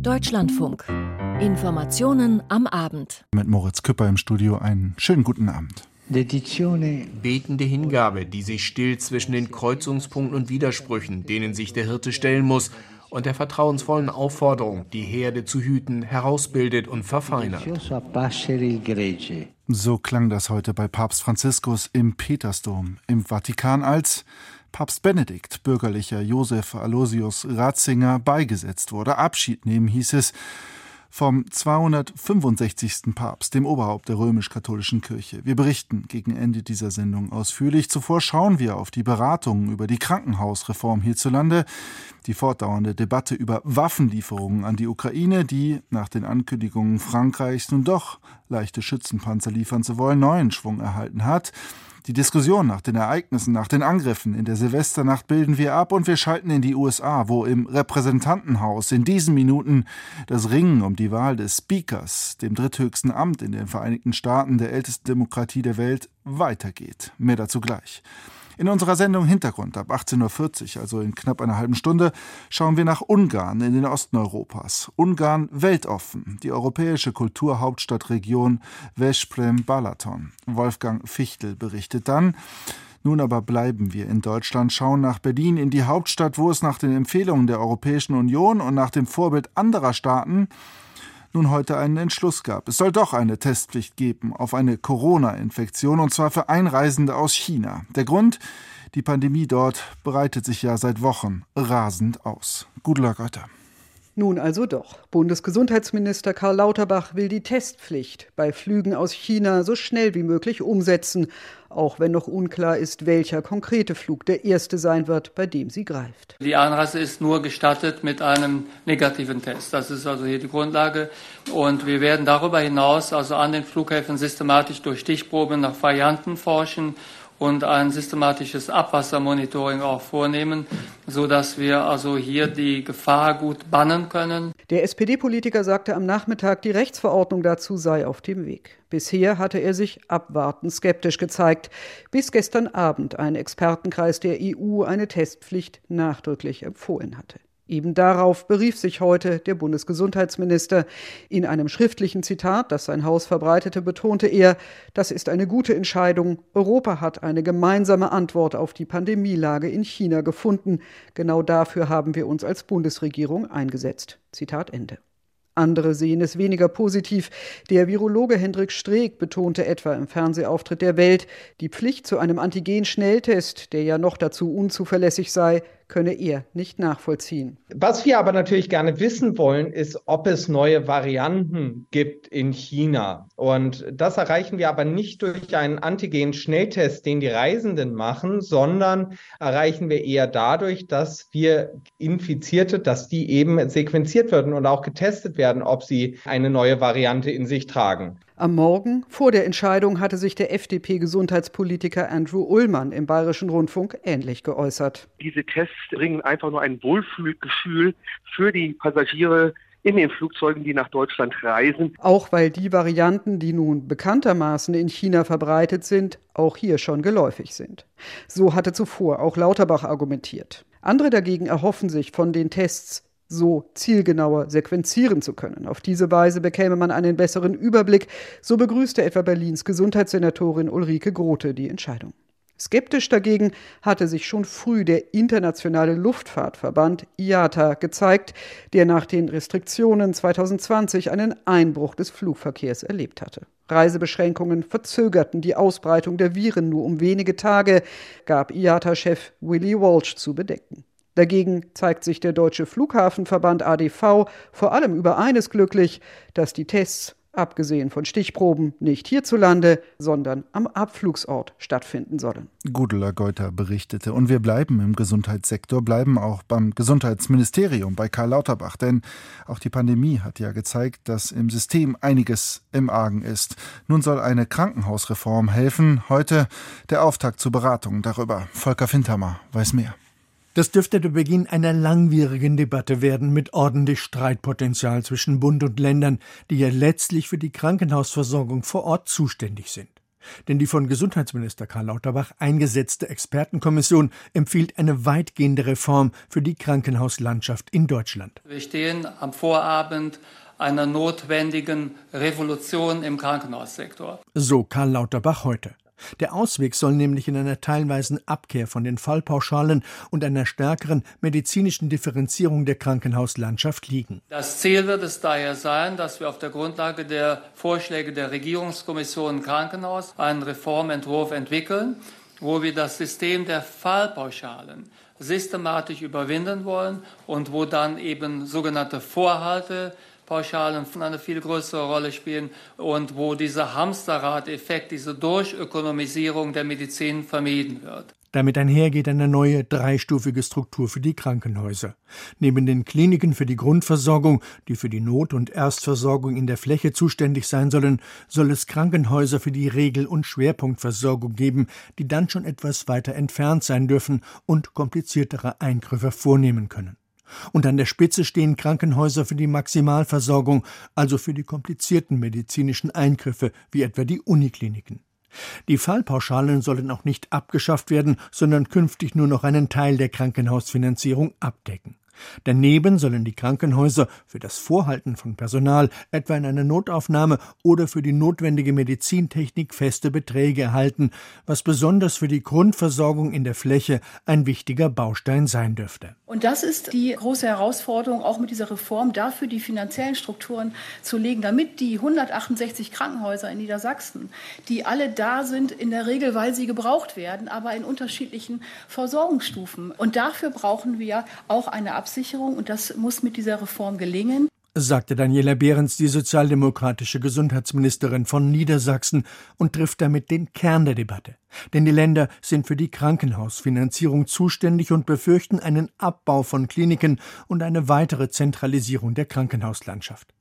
Deutschlandfunk. Informationen am Abend. Mit Moritz Küpper im Studio einen schönen guten Abend. Betende Hingabe, die sich still zwischen den Kreuzungspunkten und Widersprüchen, denen sich der Hirte stellen muss, und der vertrauensvollen Aufforderung, die Herde zu hüten, herausbildet und verfeinert. So klang das heute bei Papst Franziskus im Petersdom im Vatikan, als Papst Benedikt, bürgerlicher Josef Aloysius Ratzinger, beigesetzt wurde. Abschied nehmen hieß es vom 265. Papst, dem Oberhaupt der römisch-katholischen Kirche. Wir berichten gegen Ende dieser Sendung ausführlich. Zuvor schauen wir auf die Beratungen über die Krankenhausreform hierzulande, die fortdauernde Debatte über Waffenlieferungen an die Ukraine, die nach den Ankündigungen Frankreichs nun doch leichte Schützenpanzer liefern zu wollen, neuen Schwung erhalten hat. Die Diskussion nach den Ereignissen, nach den Angriffen in der Silvesternacht bilden wir ab und wir schalten in die USA, wo im Repräsentantenhaus in diesen Minuten das Ringen um die Wahl des Speakers, dem dritthöchsten Amt in den Vereinigten Staaten der ältesten Demokratie der Welt, weitergeht. Mehr dazu gleich. In unserer Sendung Hintergrund ab 18.40 Uhr, also in knapp einer halben Stunde, schauen wir nach Ungarn in den Osten Europas. Ungarn weltoffen, die europäische Kulturhauptstadtregion Veszprem-Balaton. Wolfgang Fichtel berichtet dann. Nun aber bleiben wir in Deutschland, schauen nach Berlin, in die Hauptstadt, wo es nach den Empfehlungen der Europäischen Union und nach dem Vorbild anderer Staaten nun heute einen Entschluss gab. Es soll doch eine Testpflicht geben auf eine Corona-Infektion, und zwar für Einreisende aus China. Der Grund? Die Pandemie dort breitet sich ja seit Wochen rasend aus. Gudula Götter. Nun also doch. Bundesgesundheitsminister Karl Lauterbach will die Testpflicht bei Flügen aus China so schnell wie möglich umsetzen, auch wenn noch unklar ist, welcher konkrete Flug der erste sein wird, bei dem sie greift. Die Anreise ist nur gestattet mit einem negativen Test. Das ist also hier die Grundlage. Und wir werden darüber hinaus also an den Flughäfen systematisch durch Stichproben nach Varianten forschen und ein systematisches Abwassermonitoring auch vornehmen, so dass wir also hier die Gefahr gut bannen können. Der SPD-Politiker sagte am Nachmittag, die Rechtsverordnung dazu sei auf dem Weg. Bisher hatte er sich abwartend skeptisch gezeigt, bis gestern Abend ein Expertenkreis der EU eine Testpflicht nachdrücklich empfohlen hatte. Eben darauf berief sich heute der Bundesgesundheitsminister. In einem schriftlichen Zitat, das sein Haus verbreitete, betonte er, das ist eine gute Entscheidung. Europa hat eine gemeinsame Antwort auf die Pandemielage in China gefunden. Genau dafür haben wir uns als Bundesregierung eingesetzt. Zitat Ende. Andere sehen es weniger positiv. Der Virologe Hendrik Streeck betonte etwa im Fernsehauftritt der Welt, die Pflicht zu einem Antigen-Schnelltest, der ja noch dazu unzuverlässig sei, könne er nicht nachvollziehen. Was wir aber natürlich gerne wissen wollen, ist, ob es neue Varianten gibt in China. Und das erreichen wir aber nicht durch einen Antigen-Schnelltest, den die Reisenden machen, sondern erreichen wir eher dadurch, dass wir Infizierte, dass die eben sequenziert werden und auch getestet werden, ob sie eine neue Variante in sich tragen. Am Morgen vor der Entscheidung hatte sich der FDP-Gesundheitspolitiker Andrew Ullmann im Bayerischen Rundfunk ähnlich geäußert. Diese Tests bringen einfach nur ein Wohlfühlgefühl für die Passagiere in den Flugzeugen, die nach Deutschland reisen. Auch weil die Varianten, die nun bekanntermaßen in China verbreitet sind, auch hier schon geläufig sind. So hatte zuvor auch Lauterbach argumentiert. Andere dagegen erhoffen sich von den Tests so zielgenauer sequenzieren zu können. Auf diese Weise bekäme man einen besseren Überblick, so begrüßte etwa Berlins Gesundheitssenatorin Ulrike Grote die Entscheidung. Skeptisch dagegen hatte sich schon früh der internationale Luftfahrtverband IATA gezeigt, der nach den Restriktionen 2020 einen Einbruch des Flugverkehrs erlebt hatte. Reisebeschränkungen verzögerten die Ausbreitung der Viren nur um wenige Tage, gab IATA-Chef Willie Walsh zu bedenken. Dagegen zeigt sich der Deutsche Flughafenverband ADV vor allem über eines glücklich, dass die Tests, abgesehen von Stichproben, nicht hierzulande, sondern am Abflugsort stattfinden sollen. Gudula Geuter berichtete. Und wir bleiben im Gesundheitssektor, bleiben auch beim Gesundheitsministerium, bei Karl Lauterbach. Denn auch die Pandemie hat ja gezeigt, dass im System einiges im Argen ist. Nun soll eine Krankenhausreform helfen. Heute der Auftakt zur Beratung darüber. Volker Fintermer weiß mehr. Das dürfte der Beginn einer langwierigen Debatte werden mit ordentlich Streitpotenzial zwischen Bund und Ländern, die ja letztlich für die Krankenhausversorgung vor Ort zuständig sind. Denn die von Gesundheitsminister Karl Lauterbach eingesetzte Expertenkommission empfiehlt eine weitgehende Reform für die Krankenhauslandschaft in Deutschland. Wir stehen am Vorabend einer notwendigen Revolution im Krankenhaussektor. So Karl Lauterbach heute. Der Ausweg soll nämlich in einer teilweisen Abkehr von den Fallpauschalen und einer stärkeren medizinischen Differenzierung der Krankenhauslandschaft liegen. Das Ziel wird es daher sein, dass wir auf der Grundlage der Vorschläge der Regierungskommission Krankenhaus einen Reformentwurf entwickeln, wo wir das System der Fallpauschalen systematisch überwinden wollen und wo dann eben sogenannte Vorhalte Pauschalen eine viel größere Rolle spielen und wo dieser Hamsterrad-Effekt, diese Durchökonomisierung der Medizin vermieden wird. Damit einhergeht eine neue dreistufige Struktur für die Krankenhäuser. Neben den Kliniken für die Grundversorgung, die für die Not- und Erstversorgung in der Fläche zuständig sein sollen, soll es Krankenhäuser für die Regel- und Schwerpunktversorgung geben, die dann schon etwas weiter entfernt sein dürfen und kompliziertere Eingriffe vornehmen können. Und an der Spitze stehen Krankenhäuser für die Maximalversorgung, also für die komplizierten medizinischen Eingriffe, wie etwa die Unikliniken. Die Fallpauschalen sollen auch nicht abgeschafft werden, sondern künftig nur noch einen Teil der Krankenhausfinanzierung abdecken. Daneben sollen die Krankenhäuser für das Vorhalten von Personal, etwa in einer Notaufnahme oder für die notwendige Medizintechnik feste Beträge erhalten, was besonders für die Grundversorgung in der Fläche ein wichtiger Baustein sein dürfte. Und das ist die große Herausforderung, auch mit dieser Reform dafür die finanziellen Strukturen zu legen, damit die 168 Krankenhäuser in Niedersachsen, die alle da sind, in der Regel, weil sie gebraucht werden, aber in unterschiedlichen Versorgungsstufen. Und dafür brauchen wir auch eine Absicherung und das muss mit dieser Reform gelingen sagte Daniela Behrens, die sozialdemokratische Gesundheitsministerin von Niedersachsen, und trifft damit den Kern der Debatte. Denn die Länder sind für die Krankenhausfinanzierung zuständig und befürchten einen Abbau von Kliniken und eine weitere Zentralisierung der Krankenhauslandschaft.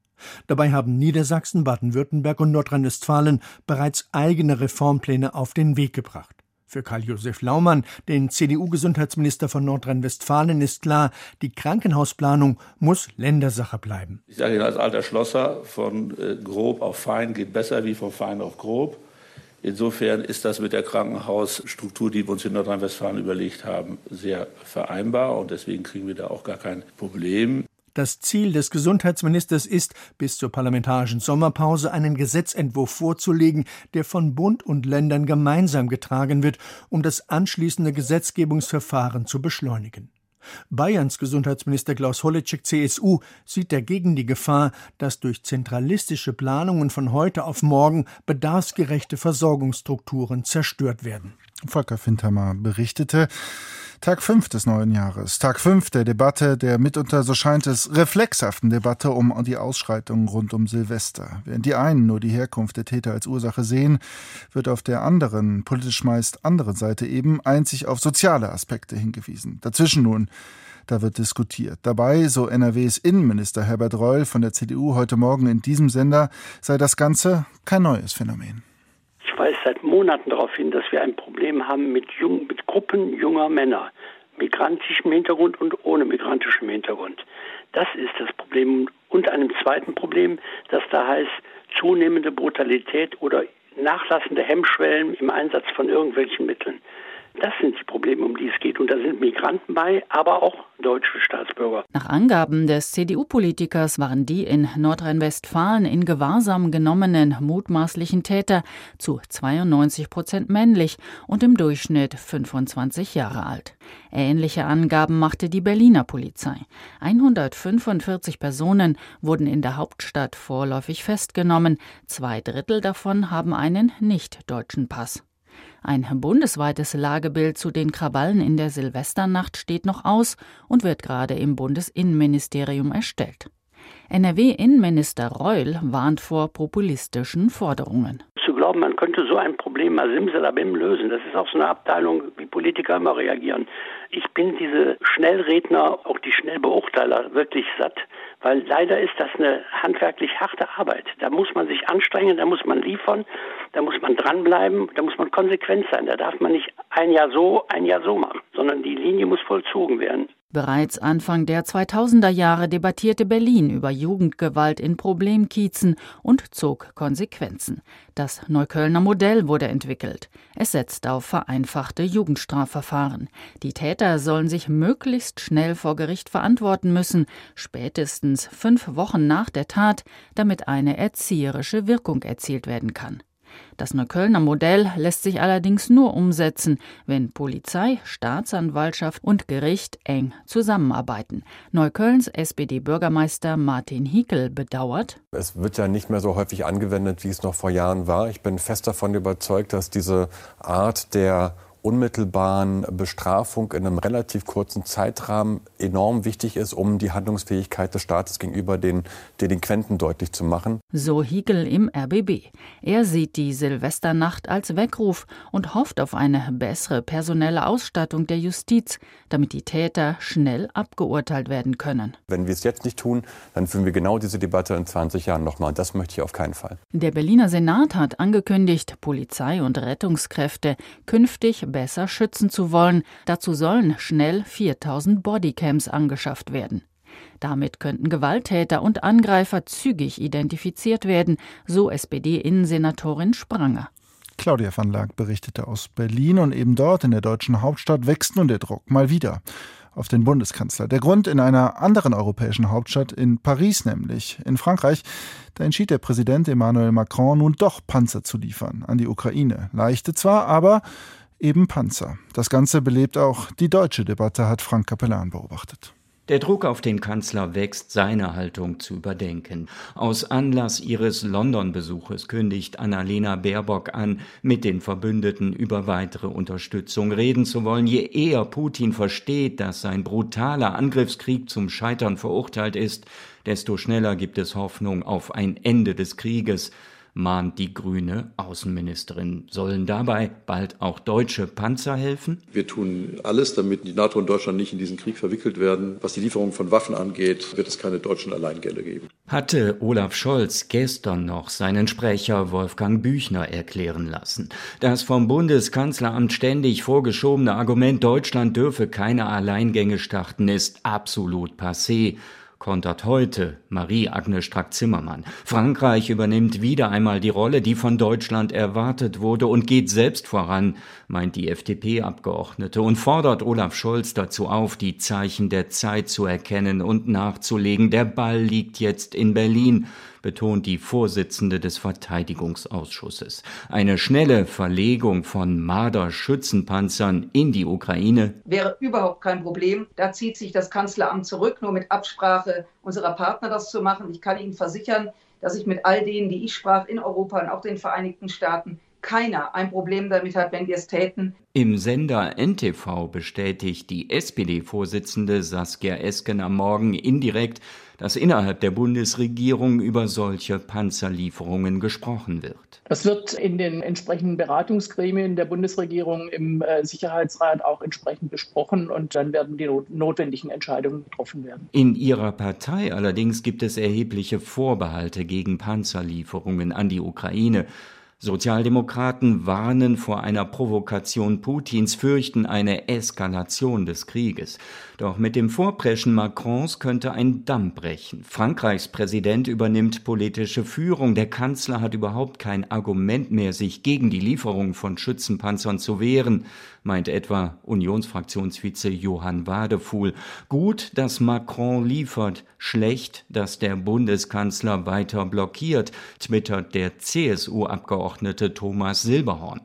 Dabei haben Niedersachsen, Baden-Württemberg und Nordrhein-Westfalen bereits eigene Reformpläne auf den Weg gebracht. Für Karl-Josef Laumann, den CDU-Gesundheitsminister von Nordrhein-Westfalen, ist klar, die Krankenhausplanung muss Ländersache bleiben. Ich sage Ihnen als alter Schlosser, von äh, grob auf fein geht besser wie von fein auf grob. Insofern ist das mit der Krankenhausstruktur, die wir uns in Nordrhein-Westfalen überlegt haben, sehr vereinbar und deswegen kriegen wir da auch gar kein Problem. Das Ziel des Gesundheitsministers ist, bis zur parlamentarischen Sommerpause einen Gesetzentwurf vorzulegen, der von Bund und Ländern gemeinsam getragen wird, um das anschließende Gesetzgebungsverfahren zu beschleunigen. Bayerns Gesundheitsminister Klaus Holleczek CSU sieht dagegen die Gefahr, dass durch zentralistische Planungen von heute auf morgen bedarfsgerechte Versorgungsstrukturen zerstört werden. Volker Fintermer berichtete. Tag 5 des neuen Jahres, Tag 5 der Debatte, der mitunter, so scheint es, reflexhaften Debatte um die Ausschreitungen rund um Silvester. Während die einen nur die Herkunft der Täter als Ursache sehen, wird auf der anderen, politisch meist anderen Seite eben einzig auf soziale Aspekte hingewiesen. Dazwischen nun da wird diskutiert. Dabei, so NRWs Innenminister Herbert Reul von der CDU heute Morgen in diesem Sender, sei das Ganze kein neues Phänomen. Ich weise seit Monaten darauf hin, dass wir ein Problem haben mit, jung, mit Gruppen junger Männer, migrantischem Hintergrund und ohne migrantischem Hintergrund. Das ist das Problem. Und einem zweiten Problem, das da heißt zunehmende Brutalität oder nachlassende Hemmschwellen im Einsatz von irgendwelchen Mitteln. Das sind die Probleme, um die es geht. Und da sind Migranten bei, aber auch deutsche Staatsbürger. Nach Angaben des CDU-Politikers waren die in Nordrhein-Westfalen in Gewahrsam genommenen mutmaßlichen Täter zu 92 Prozent männlich und im Durchschnitt 25 Jahre alt. Ähnliche Angaben machte die Berliner Polizei. 145 Personen wurden in der Hauptstadt vorläufig festgenommen. Zwei Drittel davon haben einen nicht-deutschen Pass. Ein bundesweites Lagebild zu den Krawallen in der Silvesternacht steht noch aus und wird gerade im Bundesinnenministerium erstellt. NRW-Innenminister Reul warnt vor populistischen Forderungen. Glauben, man könnte so ein Problem mal simsalabim lösen, das ist auch so eine Abteilung, wie Politiker immer reagieren. Ich bin diese Schnellredner, auch die Schnellbeurteiler, wirklich satt. Weil leider ist das eine handwerklich harte Arbeit. Da muss man sich anstrengen, da muss man liefern, da muss man dranbleiben, da muss man konsequent sein. Da darf man nicht ein Jahr so, ein Jahr so machen, sondern die Linie muss vollzogen werden. Bereits Anfang der 2000er Jahre debattierte Berlin über Jugendgewalt in Problemkiezen und zog Konsequenzen. Das Neuköllner Modell wurde entwickelt. Es setzt auf vereinfachte Jugendstrafverfahren. Die Täter sollen sich möglichst schnell vor Gericht verantworten müssen, spätestens fünf Wochen nach der Tat, damit eine erzieherische Wirkung erzielt werden kann. Das Neuköllner Modell lässt sich allerdings nur umsetzen, wenn Polizei, Staatsanwaltschaft und Gericht eng zusammenarbeiten. Neuköllns SPD-Bürgermeister Martin Hickel bedauert. Es wird ja nicht mehr so häufig angewendet, wie es noch vor Jahren war. Ich bin fest davon überzeugt, dass diese Art der unmittelbaren Bestrafung in einem relativ kurzen Zeitrahmen enorm wichtig ist, um die Handlungsfähigkeit des Staates gegenüber den Delinquenten deutlich zu machen. So Hiegel im RBB. Er sieht die Silvesternacht als Weckruf und hofft auf eine bessere personelle Ausstattung der Justiz, damit die Täter schnell abgeurteilt werden können. Wenn wir es jetzt nicht tun, dann führen wir genau diese Debatte in 20 Jahren nochmal. Das möchte ich auf keinen Fall. Der Berliner Senat hat angekündigt, Polizei und Rettungskräfte künftig besser schützen zu wollen. Dazu sollen schnell 4000 Bodycams angeschafft werden. Damit könnten Gewalttäter und Angreifer zügig identifiziert werden, so SPD-Innensenatorin Spranger. Claudia van Laak berichtete aus Berlin und eben dort in der deutschen Hauptstadt wächst nun der Druck mal wieder auf den Bundeskanzler. Der Grund in einer anderen europäischen Hauptstadt, in Paris nämlich, in Frankreich, da entschied der Präsident Emmanuel Macron nun doch Panzer zu liefern an die Ukraine. Leichte zwar, aber eben Panzer. Das Ganze belebt auch die deutsche Debatte, hat Frank Capellan beobachtet. Der Druck auf den Kanzler wächst, seine Haltung zu überdenken. Aus Anlass ihres London-Besuches kündigt Annalena Baerbock an, mit den Verbündeten über weitere Unterstützung reden zu wollen. Je eher Putin versteht, dass sein brutaler Angriffskrieg zum Scheitern verurteilt ist, desto schneller gibt es Hoffnung auf ein Ende des Krieges mahnt die grüne Außenministerin. Sollen dabei bald auch deutsche Panzer helfen? Wir tun alles, damit die NATO und Deutschland nicht in diesen Krieg verwickelt werden. Was die Lieferung von Waffen angeht, wird es keine deutschen Alleingänge geben. Hatte Olaf Scholz gestern noch seinen Sprecher Wolfgang Büchner erklären lassen. Das vom Bundeskanzleramt ständig vorgeschobene Argument, Deutschland dürfe keine Alleingänge starten, ist absolut passé kontert heute Marie-Agnes Strack-Zimmermann. Frankreich übernimmt wieder einmal die Rolle, die von Deutschland erwartet wurde und geht selbst voran, meint die FDP-Abgeordnete und fordert Olaf Scholz dazu auf, die Zeichen der Zeit zu erkennen und nachzulegen. Der Ball liegt jetzt in Berlin betont die Vorsitzende des Verteidigungsausschusses. Eine schnelle Verlegung von Marder-Schützenpanzern in die Ukraine wäre überhaupt kein Problem. Da zieht sich das Kanzleramt zurück, nur mit Absprache unserer Partner das zu machen. Ich kann Ihnen versichern, dass ich mit all denen, die ich sprach, in Europa und auch den Vereinigten Staaten, keiner ein Problem damit hat, wenn wir es täten. Im Sender NTV bestätigt die SPD-Vorsitzende Saskia Esken am Morgen indirekt, dass innerhalb der Bundesregierung über solche Panzerlieferungen gesprochen wird. Das wird in den entsprechenden Beratungsgremien der Bundesregierung im äh, Sicherheitsrat auch entsprechend besprochen und dann werden die notwendigen Entscheidungen getroffen werden. In ihrer Partei allerdings gibt es erhebliche Vorbehalte gegen Panzerlieferungen an die Ukraine. Sozialdemokraten warnen vor einer Provokation Putins, fürchten eine Eskalation des Krieges. Doch mit dem Vorpreschen Macrons könnte ein Damm brechen. Frankreichs Präsident übernimmt politische Führung. Der Kanzler hat überhaupt kein Argument mehr, sich gegen die Lieferung von Schützenpanzern zu wehren, meint etwa Unionsfraktionsvize Johann Wadefuhl. Gut, dass Macron liefert, schlecht, dass der Bundeskanzler weiter blockiert, twittert der CSU-Abgeordnete Thomas Silberhorn.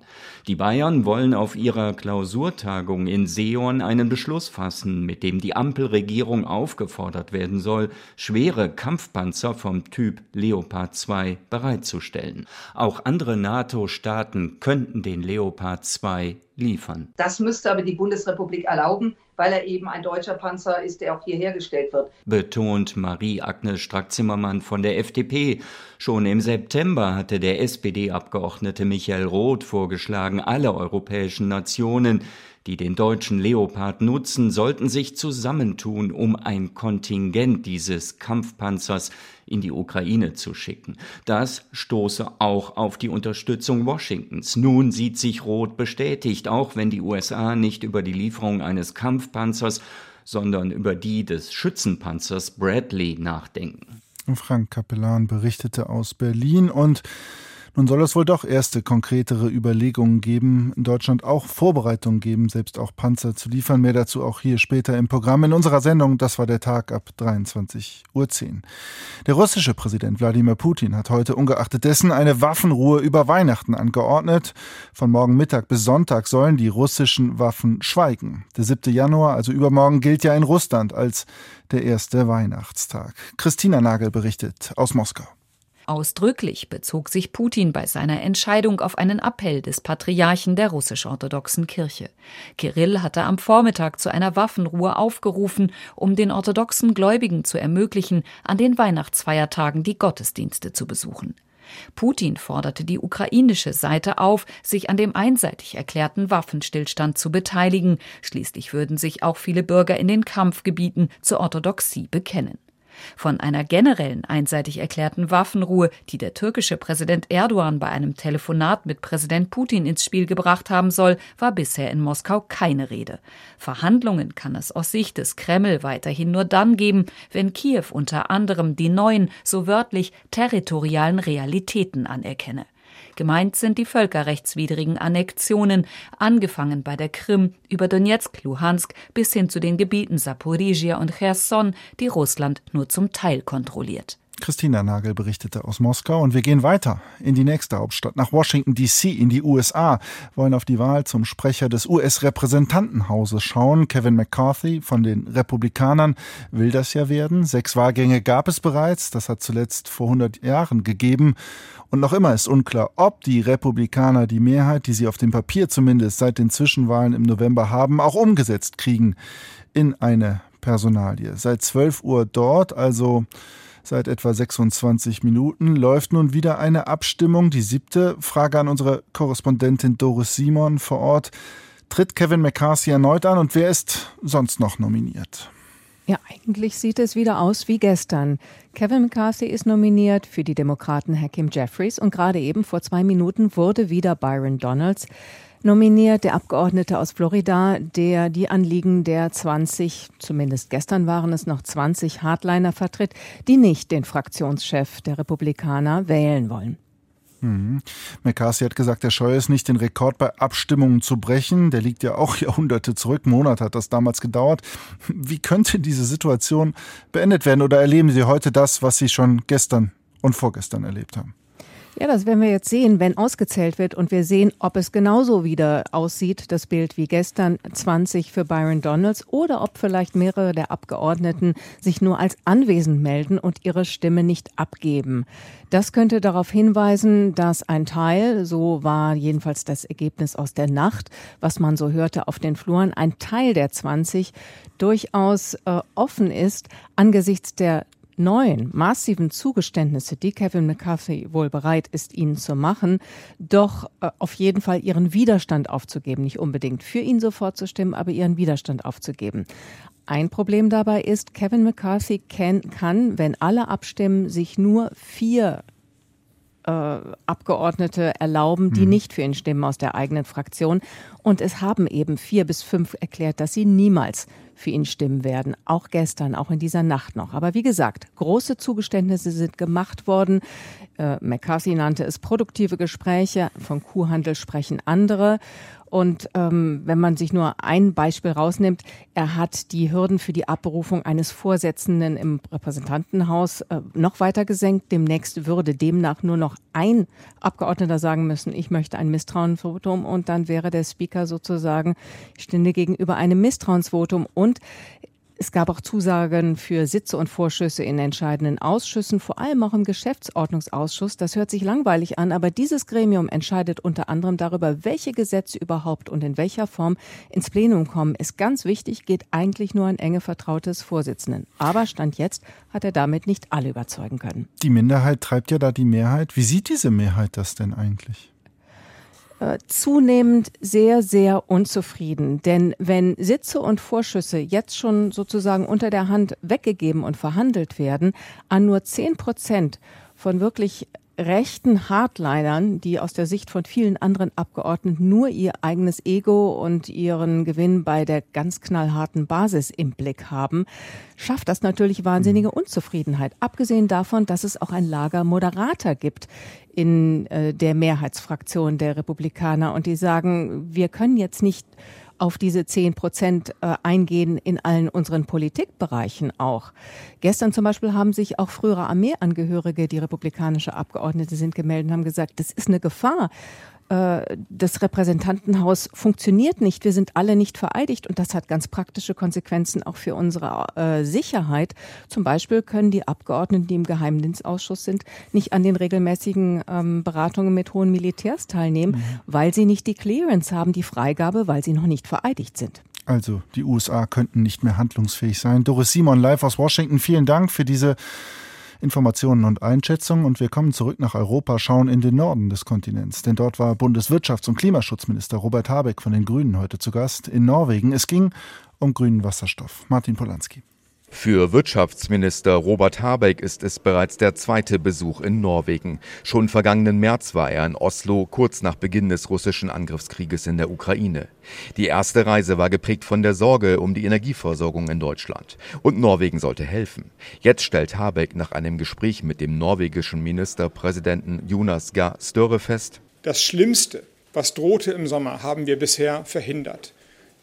Die Bayern wollen auf ihrer Klausurtagung in Seeon einen Beschluss fassen, mit dem die Ampelregierung aufgefordert werden soll, schwere Kampfpanzer vom Typ Leopard 2 bereitzustellen. Auch andere NATO-Staaten könnten den Leopard 2 liefern. Das müsste aber die Bundesrepublik erlauben, weil er eben ein deutscher Panzer ist, der auch hier hergestellt wird. Betont Marie-Agnes Strack-Zimmermann von der FDP. Schon im September hatte der SPD-Abgeordnete Michael Roth vorgeschlagen, alle europäischen Nationen die den deutschen Leopard nutzen, sollten sich zusammentun, um ein Kontingent dieses Kampfpanzers in die Ukraine zu schicken. Das stoße auch auf die Unterstützung Washingtons. Nun sieht sich Roth bestätigt, auch wenn die USA nicht über die Lieferung eines Kampfpanzers sondern über die des Schützenpanzers Bradley nachdenken. Frank Kapellan berichtete aus Berlin und nun soll es wohl doch erste konkretere Überlegungen geben, in Deutschland auch Vorbereitungen geben, selbst auch Panzer zu liefern. Mehr dazu auch hier später im Programm in unserer Sendung. Das war der Tag ab 23.10 Uhr. Der russische Präsident Wladimir Putin hat heute ungeachtet dessen eine Waffenruhe über Weihnachten angeordnet. Von morgen Mittag bis Sonntag sollen die russischen Waffen schweigen. Der 7. Januar, also übermorgen, gilt ja in Russland als der erste Weihnachtstag. Christina Nagel berichtet aus Moskau. Ausdrücklich bezog sich Putin bei seiner Entscheidung auf einen Appell des Patriarchen der russisch-orthodoxen Kirche. Kirill hatte am Vormittag zu einer Waffenruhe aufgerufen, um den orthodoxen Gläubigen zu ermöglichen, an den Weihnachtsfeiertagen die Gottesdienste zu besuchen. Putin forderte die ukrainische Seite auf, sich an dem einseitig erklärten Waffenstillstand zu beteiligen. Schließlich würden sich auch viele Bürger in den Kampfgebieten zur Orthodoxie bekennen. Von einer generellen einseitig erklärten Waffenruhe, die der türkische Präsident Erdogan bei einem Telefonat mit Präsident Putin ins Spiel gebracht haben soll, war bisher in Moskau keine Rede. Verhandlungen kann es aus Sicht des Kreml weiterhin nur dann geben, wenn Kiew unter anderem die neuen, so wörtlich territorialen Realitäten anerkenne. Gemeint sind die völkerrechtswidrigen Annexionen, angefangen bei der Krim über Donetsk, Luhansk bis hin zu den Gebieten Saporizhia und Cherson, die Russland nur zum Teil kontrolliert. Christina Nagel berichtete aus Moskau und wir gehen weiter in die nächste Hauptstadt, nach Washington DC, in die USA, wollen auf die Wahl zum Sprecher des US-Repräsentantenhauses schauen. Kevin McCarthy von den Republikanern will das ja werden. Sechs Wahlgänge gab es bereits, das hat zuletzt vor 100 Jahren gegeben. Und noch immer ist unklar, ob die Republikaner die Mehrheit, die sie auf dem Papier zumindest seit den Zwischenwahlen im November haben, auch umgesetzt kriegen in eine Personalie. Seit 12 Uhr dort, also Seit etwa 26 Minuten läuft nun wieder eine Abstimmung. Die siebte Frage an unsere Korrespondentin Doris Simon vor Ort. Tritt Kevin McCarthy erneut an und wer ist sonst noch nominiert? Ja, eigentlich sieht es wieder aus wie gestern. Kevin McCarthy ist nominiert für die Demokraten Hakim Jeffries und gerade eben vor zwei Minuten wurde wieder Byron Donalds nominiert, der Abgeordnete aus Florida, der die Anliegen der 20, zumindest gestern waren es noch 20 Hardliner vertritt, die nicht den Fraktionschef der Republikaner wählen wollen. Mhm. McCarthy hat gesagt, er scheue es nicht, den Rekord bei Abstimmungen zu brechen. Der liegt ja auch Jahrhunderte zurück. Monat hat das damals gedauert. Wie könnte diese Situation beendet werden oder erleben Sie heute das, was Sie schon gestern und vorgestern erlebt haben? Ja, das werden wir jetzt sehen, wenn ausgezählt wird und wir sehen, ob es genauso wieder aussieht, das Bild wie gestern 20 für Byron Donalds oder ob vielleicht mehrere der Abgeordneten sich nur als anwesend melden und ihre Stimme nicht abgeben. Das könnte darauf hinweisen, dass ein Teil, so war jedenfalls das Ergebnis aus der Nacht, was man so hörte auf den Fluren, ein Teil der 20 durchaus äh, offen ist angesichts der neuen massiven Zugeständnisse, die Kevin McCarthy wohl bereit ist, ihnen zu machen, doch äh, auf jeden Fall ihren Widerstand aufzugeben. Nicht unbedingt für ihn sofort zu stimmen, aber ihren Widerstand aufzugeben. Ein Problem dabei ist, Kevin McCarthy kann, kann wenn alle abstimmen, sich nur vier äh, Abgeordnete erlauben, die hm. nicht für ihn stimmen aus der eigenen Fraktion. Und es haben eben vier bis fünf erklärt, dass sie niemals für ihn stimmen werden. Auch gestern, auch in dieser Nacht noch. Aber wie gesagt, große Zugeständnisse sind gemacht worden. Äh, McCarthy nannte es produktive Gespräche. Von Kuhhandel sprechen andere. Und ähm, wenn man sich nur ein Beispiel rausnimmt, er hat die Hürden für die Abberufung eines Vorsitzenden im Repräsentantenhaus äh, noch weiter gesenkt. Demnächst würde demnach nur noch ein Abgeordneter sagen müssen, ich möchte ein Misstrauensvotum und dann wäre der Speaker sozusagen, stünde gegenüber einem Misstrauensvotum. Und es gab auch Zusagen für Sitze und Vorschüsse in entscheidenden Ausschüssen, vor allem auch im Geschäftsordnungsausschuss. Das hört sich langweilig an, aber dieses Gremium entscheidet unter anderem darüber, welche Gesetze überhaupt und in welcher Form ins Plenum kommen. Ist ganz wichtig, geht eigentlich nur ein enge Vertrautes Vorsitzenden. Aber Stand jetzt hat er damit nicht alle überzeugen können. Die Minderheit treibt ja da die Mehrheit. Wie sieht diese Mehrheit das denn eigentlich? Äh, zunehmend sehr, sehr unzufrieden. Denn wenn Sitze und Vorschüsse jetzt schon sozusagen unter der Hand weggegeben und verhandelt werden, an nur zehn Prozent von wirklich rechten Hardlinern, die aus der Sicht von vielen anderen Abgeordneten nur ihr eigenes Ego und ihren Gewinn bei der ganz knallharten Basis im Blick haben, schafft das natürlich wahnsinnige Unzufriedenheit. Abgesehen davon, dass es auch ein Lager Moderater gibt in äh, der Mehrheitsfraktion der Republikaner und die sagen, wir können jetzt nicht auf diese zehn Prozent äh, eingehen in allen unseren Politikbereichen auch. Gestern zum Beispiel haben sich auch frühere Armeeangehörige, die republikanische Abgeordnete sind, gemeldet und haben gesagt, das ist eine Gefahr das Repräsentantenhaus funktioniert nicht. Wir sind alle nicht vereidigt und das hat ganz praktische Konsequenzen auch für unsere äh, Sicherheit. Zum Beispiel können die Abgeordneten, die im Geheimdienstausschuss sind, nicht an den regelmäßigen ähm, Beratungen mit hohen Militärs teilnehmen, mhm. weil sie nicht die Clearance haben, die Freigabe, weil sie noch nicht vereidigt sind. Also die USA könnten nicht mehr handlungsfähig sein. Doris Simon live aus Washington, vielen Dank für diese Informationen und Einschätzungen. Und wir kommen zurück nach Europa, schauen in den Norden des Kontinents. Denn dort war Bundeswirtschafts- und Klimaschutzminister Robert Habeck von den Grünen heute zu Gast in Norwegen. Es ging um grünen Wasserstoff. Martin Polanski. Für Wirtschaftsminister Robert Habeck ist es bereits der zweite Besuch in Norwegen. Schon vergangenen März war er in Oslo, kurz nach Beginn des russischen Angriffskrieges in der Ukraine. Die erste Reise war geprägt von der Sorge um die Energieversorgung in Deutschland. Und Norwegen sollte helfen. Jetzt stellt Habeck nach einem Gespräch mit dem norwegischen Ministerpräsidenten Jonas Gahr Støre fest, das Schlimmste, was drohte im Sommer, haben wir bisher verhindert.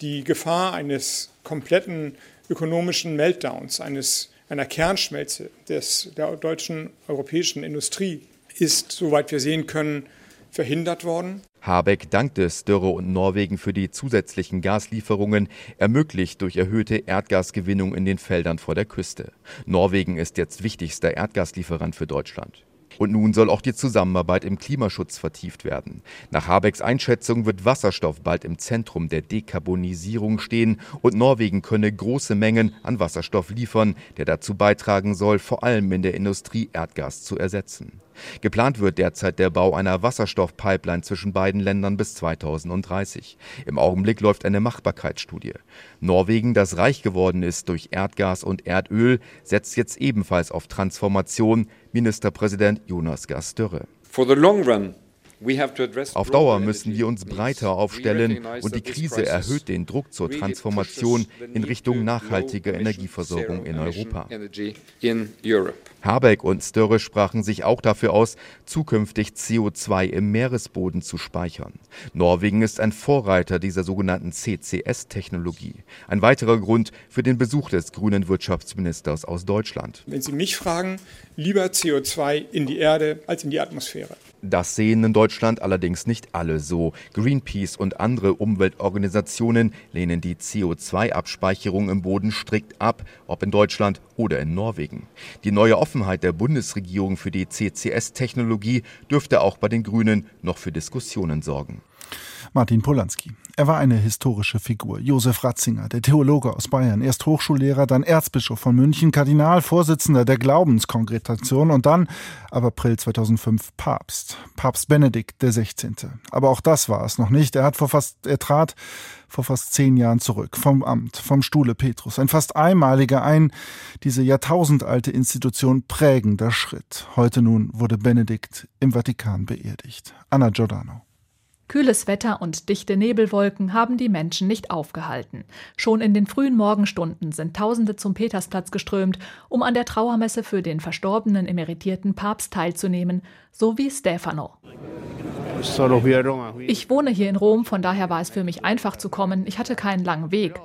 Die Gefahr eines kompletten ökonomischen Meltdowns, eines, einer Kernschmelze des, der deutschen europäischen Industrie ist, soweit wir sehen können, verhindert worden. Habeck dankte Större und Norwegen für die zusätzlichen Gaslieferungen, ermöglicht durch erhöhte Erdgasgewinnung in den Feldern vor der Küste. Norwegen ist jetzt wichtigster Erdgaslieferant für Deutschland. Und nun soll auch die Zusammenarbeit im Klimaschutz vertieft werden. Nach Habecks Einschätzung wird Wasserstoff bald im Zentrum der Dekarbonisierung stehen und Norwegen könne große Mengen an Wasserstoff liefern, der dazu beitragen soll, vor allem in der Industrie Erdgas zu ersetzen. Geplant wird derzeit der Bau einer Wasserstoffpipeline zwischen beiden Ländern bis 2030. Im Augenblick läuft eine Machbarkeitsstudie. Norwegen, das reich geworden ist durch Erdgas und Erdöl, setzt jetzt ebenfalls auf Transformation. Ministerpräsident Jonas Gahr. For the long run, auf Dauer müssen wir uns breiter aufstellen und die Krise erhöht den Druck zur Transformation in Richtung nachhaltiger Energieversorgung in Europa. Habeck und Större sprachen sich auch dafür aus, zukünftig CO2 im Meeresboden zu speichern. Norwegen ist ein Vorreiter dieser sogenannten CCS-Technologie. Ein weiterer Grund für den Besuch des grünen Wirtschaftsministers aus Deutschland. Wenn Sie mich fragen, lieber CO2 in die Erde als in die Atmosphäre. Das sehen in Deutschland allerdings nicht alle so. Greenpeace und andere Umweltorganisationen lehnen die CO2-Abspeicherung im Boden strikt ab, ob in Deutschland oder in Norwegen. Die neue Offenheit der Bundesregierung für die CCS-Technologie dürfte auch bei den Grünen noch für Diskussionen sorgen. Martin Polanski. Er war eine historische Figur. Josef Ratzinger, der Theologe aus Bayern, erst Hochschullehrer, dann Erzbischof von München, Kardinal, Vorsitzender der Glaubenskongregation und dann, ab April 2005, Papst. Papst Benedikt XVI. Aber auch das war es noch nicht. Er hat vor fast, er trat vor fast zehn Jahren zurück, vom Amt, vom Stuhle Petrus. Ein fast einmaliger, ein diese jahrtausendalte Institution prägender Schritt. Heute nun wurde Benedikt im Vatikan beerdigt. Anna Giordano. Kühles Wetter und dichte Nebelwolken haben die Menschen nicht aufgehalten. Schon in den frühen Morgenstunden sind Tausende zum Petersplatz geströmt, um an der Trauermesse für den verstorbenen emeritierten Papst teilzunehmen, so wie Stefano. Ich wohne hier in Rom, von daher war es für mich einfach zu kommen. Ich hatte keinen langen Weg.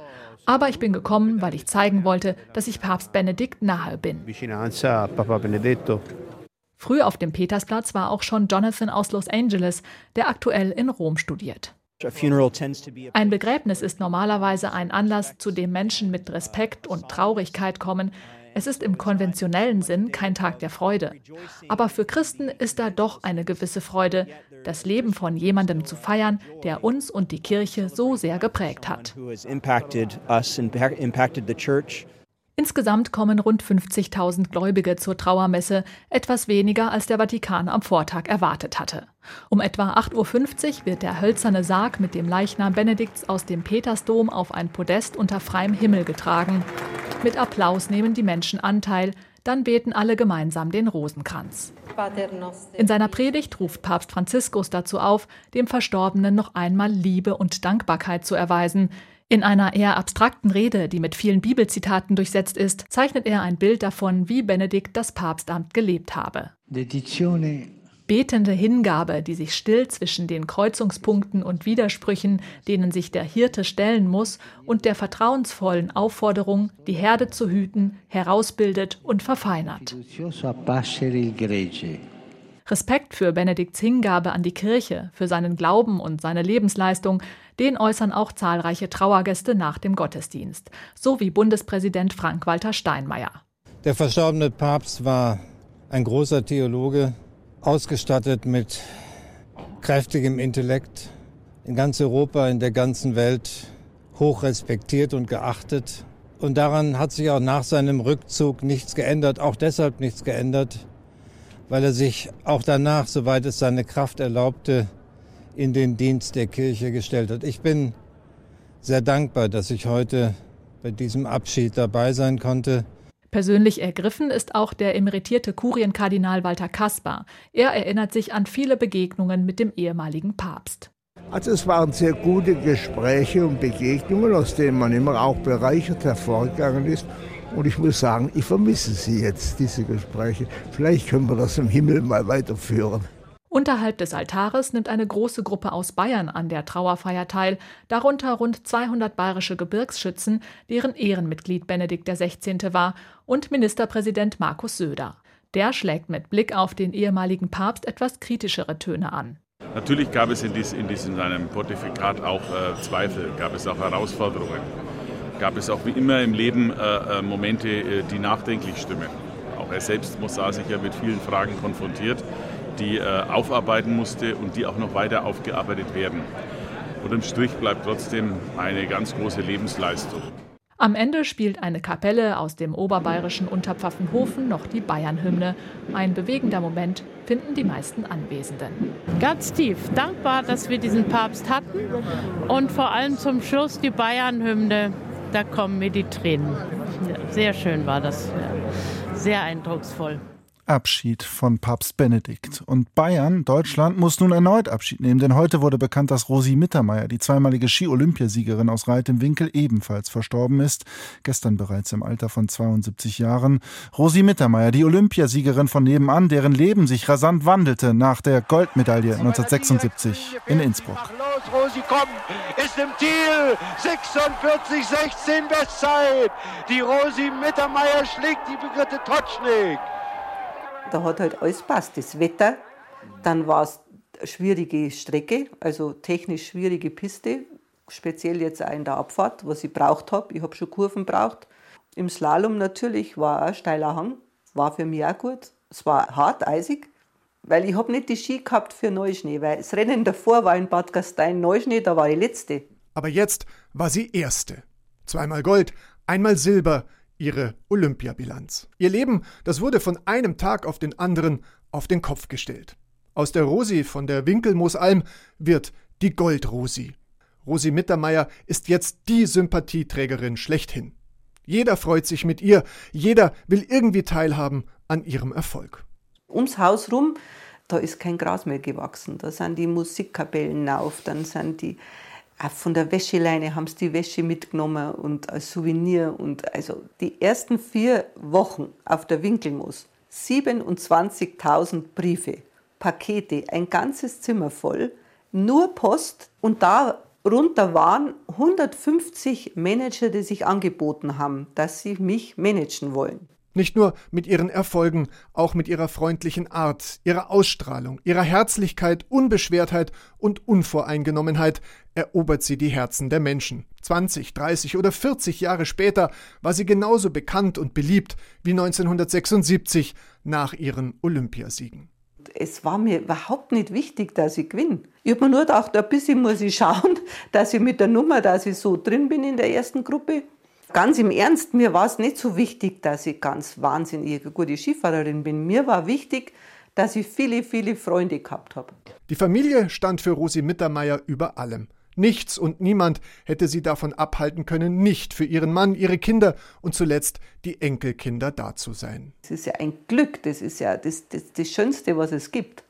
Aber ich bin gekommen, weil ich zeigen wollte, dass ich Papst Benedikt nahe bin. Früh auf dem Petersplatz war auch schon Jonathan aus Los Angeles, der aktuell in Rom studiert. Ein Begräbnis ist normalerweise ein Anlass, zu dem Menschen mit Respekt und Traurigkeit kommen. Es ist im konventionellen Sinn kein Tag der Freude. Aber für Christen ist da doch eine gewisse Freude, das Leben von jemandem zu feiern, der uns und die Kirche so sehr geprägt hat. Insgesamt kommen rund 50.000 Gläubige zur Trauermesse, etwas weniger als der Vatikan am Vortag erwartet hatte. Um etwa 8.50 Uhr wird der hölzerne Sarg mit dem Leichnam Benedikts aus dem Petersdom auf ein Podest unter freiem Himmel getragen. Mit Applaus nehmen die Menschen Anteil, dann beten alle gemeinsam den Rosenkranz. In seiner Predigt ruft Papst Franziskus dazu auf, dem Verstorbenen noch einmal Liebe und Dankbarkeit zu erweisen. In einer eher abstrakten Rede, die mit vielen Bibelzitaten durchsetzt ist, zeichnet er ein Bild davon, wie Benedikt das Papstamt gelebt habe. Betende Hingabe, die sich still zwischen den Kreuzungspunkten und Widersprüchen, denen sich der Hirte stellen muss, und der vertrauensvollen Aufforderung, die Herde zu hüten, herausbildet und verfeinert. Respekt für Benedikts Hingabe an die Kirche, für seinen Glauben und seine Lebensleistung, den äußern auch zahlreiche Trauergäste nach dem Gottesdienst, so wie Bundespräsident Frank-Walter Steinmeier. Der verstorbene Papst war ein großer Theologe, ausgestattet mit kräftigem Intellekt, in ganz Europa, in der ganzen Welt hoch respektiert und geachtet. Und daran hat sich auch nach seinem Rückzug nichts geändert, auch deshalb nichts geändert, weil er sich auch danach, soweit es seine Kraft erlaubte, in den Dienst der Kirche gestellt hat. Ich bin sehr dankbar, dass ich heute bei diesem Abschied dabei sein konnte. Persönlich ergriffen ist auch der emeritierte Kurienkardinal Walter Kaspar. Er erinnert sich an viele Begegnungen mit dem ehemaligen Papst. Also es waren sehr gute Gespräche und Begegnungen, aus denen man immer auch bereichert hervorgegangen ist. Und ich muss sagen, ich vermisse sie jetzt, diese Gespräche. Vielleicht können wir das im Himmel mal weiterführen. Unterhalb des Altares nimmt eine große Gruppe aus Bayern an der Trauerfeier teil, darunter rund 200 bayerische Gebirgsschützen, deren Ehrenmitglied Benedikt XVI. war, und Ministerpräsident Markus Söder. Der schlägt mit Blick auf den ehemaligen Papst etwas kritischere Töne an. Natürlich gab es in, dies, in diesem seinem Pontifikat auch äh, Zweifel, gab es auch Herausforderungen gab es auch wie immer im Leben äh, äh, Momente, äh, die nachdenklich stimmen. Auch er selbst muss, sah sich ja mit vielen Fragen konfrontiert, die äh, aufarbeiten musste und die auch noch weiter aufgearbeitet werden. Und im Strich bleibt trotzdem eine ganz große Lebensleistung. Am Ende spielt eine Kapelle aus dem oberbayerischen Unterpfaffenhofen noch die Bayernhymne. Ein bewegender Moment finden die meisten Anwesenden. Ganz tief dankbar, dass wir diesen Papst hatten und vor allem zum Schluss die Bayernhymne da kommen mir die Tränen. Sehr schön war das. Sehr eindrucksvoll. Abschied von Papst Benedikt. Und Bayern, Deutschland, muss nun erneut Abschied nehmen, denn heute wurde bekannt, dass Rosi Mittermeier, die zweimalige Ski-Olympiasiegerin aus Reit im Winkel, ebenfalls verstorben ist. Gestern bereits im Alter von 72 Jahren. Rosi Mittermeier, die Olympiasiegerin von nebenan, deren Leben sich rasant wandelte nach der Goldmedaille 1976 in Innsbruck. Rosi kommt, ist im Ziel, 46,16 Bestzeit. Die Rosi Mittermeier schlägt die Brigitte Totschnig. Da hat halt alles passt. Das Wetter, dann war es schwierige Strecke, also technisch schwierige Piste, speziell jetzt auch in der Abfahrt, was ich braucht habe. Ich habe schon Kurven braucht. Im Slalom natürlich war auch steiler Hang, war für mich auch gut. Es war hart, eisig, weil ich habe nicht die Ski gehabt für Neuschnee, weil das Rennen davor war in Bad Gastein Neuschnee, da war ich letzte. Aber jetzt war sie erste. Zweimal Gold, einmal Silber, ihre Olympiabilanz. Ihr Leben, das wurde von einem Tag auf den anderen auf den Kopf gestellt. Aus der Rosi von der Winkelmoosalm wird die Goldrosi. Rosi Mittermeier ist jetzt die Sympathieträgerin schlechthin. Jeder freut sich mit ihr, jeder will irgendwie teilhaben an ihrem Erfolg. Ums Haus rum, da ist kein Gras mehr gewachsen. Da sind die Musikkapellen auf, dann sind die auch von der Wäscheleine haben sie die Wäsche mitgenommen und als Souvenir. Und also die ersten vier Wochen auf der Winkelmoos, 27.000 Briefe, Pakete, ein ganzes Zimmer voll, nur Post und darunter waren 150 Manager, die sich angeboten haben, dass sie mich managen wollen. Nicht nur mit ihren Erfolgen, auch mit ihrer freundlichen Art, ihrer Ausstrahlung, ihrer Herzlichkeit, Unbeschwertheit und Unvoreingenommenheit erobert sie die Herzen der Menschen. 20, 30 oder 40 Jahre später war sie genauso bekannt und beliebt wie 1976 nach ihren Olympiasiegen. Es war mir überhaupt nicht wichtig, dass ich gewinne. Ich habe mir nur gedacht, ein bisschen muss ich schauen, dass ich mit der Nummer, dass ich so drin bin in der ersten Gruppe. Ganz im Ernst, mir war es nicht so wichtig, dass ich ganz wahnsinnig gute Skifahrerin bin. Mir war wichtig, dass ich viele, viele Freunde gehabt habe. Die Familie stand für Rosi Mittermeier über allem. Nichts und niemand hätte sie davon abhalten können, nicht für ihren Mann, ihre Kinder und zuletzt die Enkelkinder da zu sein. Das ist ja ein Glück, das ist ja das, das, das Schönste, was es gibt.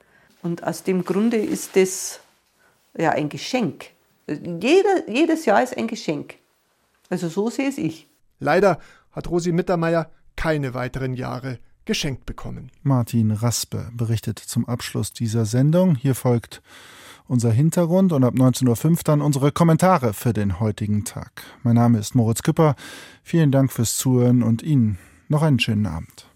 Und aus dem Grunde ist das ja ein Geschenk. Jeder, jedes Jahr ist ein Geschenk. Also so sehe es ich. Leider hat Rosi Mittermeier keine weiteren Jahre geschenkt bekommen. Martin Raspe berichtet zum Abschluss dieser Sendung. Hier folgt unser Hintergrund und ab 19.05 Uhr dann unsere Kommentare für den heutigen Tag. Mein Name ist Moritz Küpper. Vielen Dank fürs Zuhören und Ihnen noch einen schönen Abend.